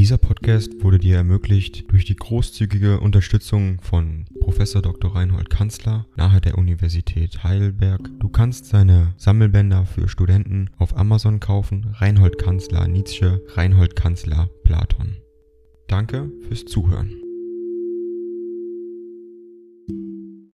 Dieser Podcast wurde dir ermöglicht durch die großzügige Unterstützung von Professor Dr. Reinhold Kanzler nahe der Universität Heidelberg. Du kannst seine Sammelbänder für Studenten auf Amazon kaufen. Reinhold Kanzler Nietzsche, Reinhold Kanzler Platon. Danke fürs Zuhören.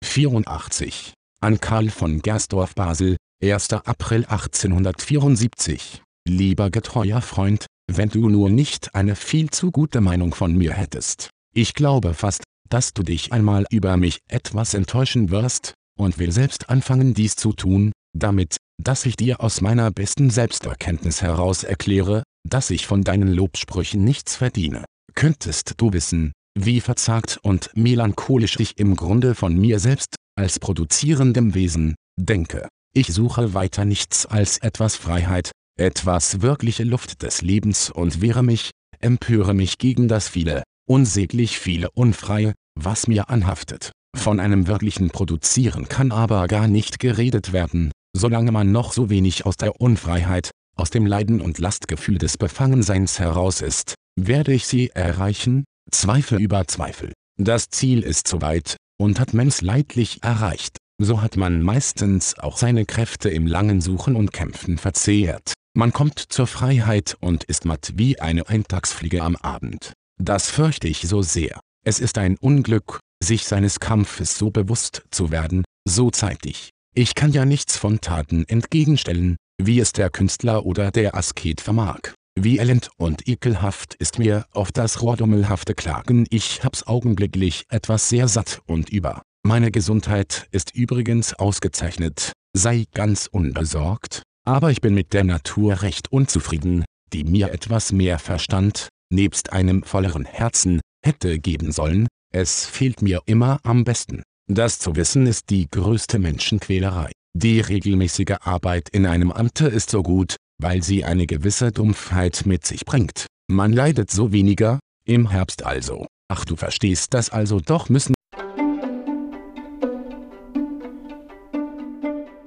84. An Karl von Gersdorf Basel, 1. April 1874. Lieber getreuer Freund, wenn du nur nicht eine viel zu gute Meinung von mir hättest. Ich glaube fast, dass du dich einmal über mich etwas enttäuschen wirst, und will selbst anfangen dies zu tun, damit, dass ich dir aus meiner besten Selbsterkenntnis heraus erkläre, dass ich von deinen Lobsprüchen nichts verdiene. Könntest du wissen, wie verzagt und melancholisch ich im Grunde von mir selbst, als produzierendem Wesen, denke. Ich suche weiter nichts als etwas Freiheit, etwas wirkliche Luft des Lebens und wehre mich, empöre mich gegen das viele, unsäglich viele Unfreie, was mir anhaftet. Von einem wirklichen Produzieren kann aber gar nicht geredet werden, solange man noch so wenig aus der Unfreiheit, aus dem Leiden und Lastgefühl des Befangenseins heraus ist, werde ich sie erreichen, Zweifel über Zweifel. Das Ziel ist zu weit, und hat man's leidlich erreicht, so hat man meistens auch seine Kräfte im langen Suchen und Kämpfen verzehrt. Man kommt zur Freiheit und ist matt wie eine Eintagsfliege am Abend. Das fürchte ich so sehr. Es ist ein Unglück, sich seines Kampfes so bewusst zu werden, so zeitig. Ich kann ja nichts von Taten entgegenstellen, wie es der Künstler oder der Asket vermag. Wie elend und ekelhaft ist mir auf das rohrdummelhafte Klagen ich hab's augenblicklich etwas sehr satt und über. Meine Gesundheit ist übrigens ausgezeichnet, sei ganz unbesorgt, aber ich bin mit der Natur recht unzufrieden, die mir etwas mehr Verstand, nebst einem volleren Herzen, hätte geben sollen, es fehlt mir immer am besten. Das zu wissen ist die größte Menschenquälerei. Die regelmäßige Arbeit in einem Amte ist so gut, weil sie eine gewisse Dumpfheit mit sich bringt. Man leidet so weniger, im Herbst also. Ach du verstehst das also doch müssen.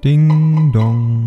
Ding dong.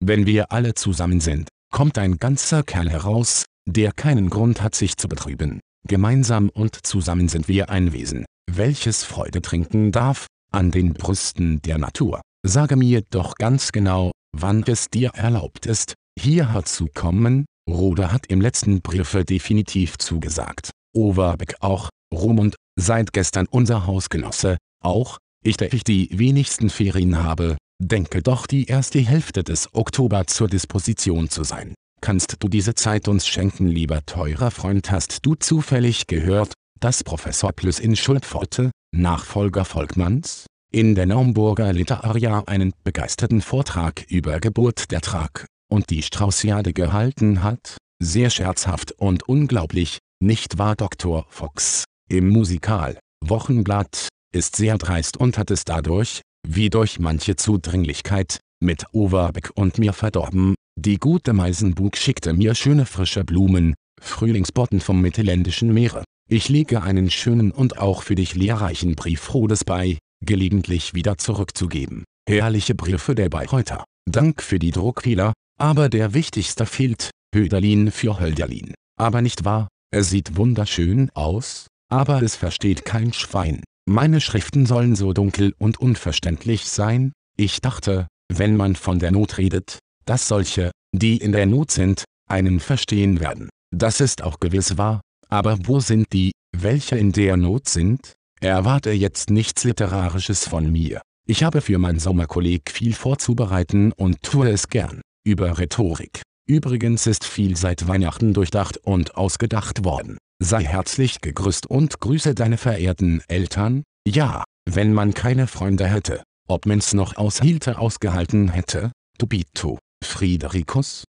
Wenn wir alle zusammen sind, kommt ein ganzer Kerl heraus, der keinen Grund hat sich zu betrüben. Gemeinsam und zusammen sind wir ein Wesen, welches Freude trinken darf, an den Brüsten der Natur. Sage mir doch ganz genau, wann es dir erlaubt ist, hierher zu kommen, Rode hat im letzten Briefe definitiv zugesagt. Overbeck auch, Rumund, seit gestern unser Hausgenosse, auch, ich der ich die wenigsten Ferien habe, denke doch die erste Hälfte des Oktober zur Disposition zu sein. Kannst du diese Zeit uns schenken lieber teurer Freund hast du zufällig gehört, dass Professor Plüss in Schulpforte, Nachfolger Volkmanns, in der Naumburger Literaria einen begeisterten Vortrag über Geburt der Trag und die Straußiade gehalten hat? Sehr scherzhaft und unglaublich, nicht wahr Dr. Fox? Im Musikal, Wochenblatt, ist sehr dreist und hat es dadurch, wie durch manche Zudringlichkeit, mit Overbeck und mir verdorben, die gute Meisenbug schickte mir schöne frische Blumen, Frühlingsbotten vom mittelländischen Meere. Ich lege einen schönen und auch für dich lehrreichen Brief Rodes bei, gelegentlich wieder zurückzugeben. Herrliche Briefe der Bayreuther. Dank für die Druckfehler, aber der wichtigste fehlt, Höderlin für Hölderlin. Aber nicht wahr, er sieht wunderschön aus, aber es versteht kein Schwein. Meine Schriften sollen so dunkel und unverständlich sein, ich dachte, wenn man von der Not redet, dass solche, die in der Not sind, einen verstehen werden. Das ist auch gewiss wahr, aber wo sind die, welche in der Not sind? Erwarte jetzt nichts Literarisches von mir. Ich habe für mein Sommerkolleg viel vorzubereiten und tue es gern. Über Rhetorik. Übrigens ist viel seit Weihnachten durchdacht und ausgedacht worden. Sei herzlich gegrüßt und grüße deine verehrten Eltern. Ja, wenn man keine Freunde hätte, ob man's noch aushielte ausgehalten hätte, Tobito, Friederikus.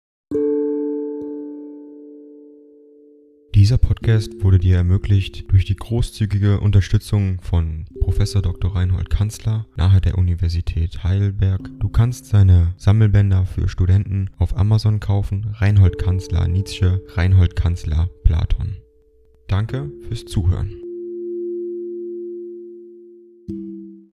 Dieser Podcast wurde dir ermöglicht durch die großzügige Unterstützung von Professor Dr. Reinhold Kanzler nahe der Universität Heidelberg. Du kannst seine Sammelbänder für Studenten auf Amazon kaufen. Reinhold Kanzler Nietzsche, Reinhold Kanzler Platon. Danke fürs Zuhören.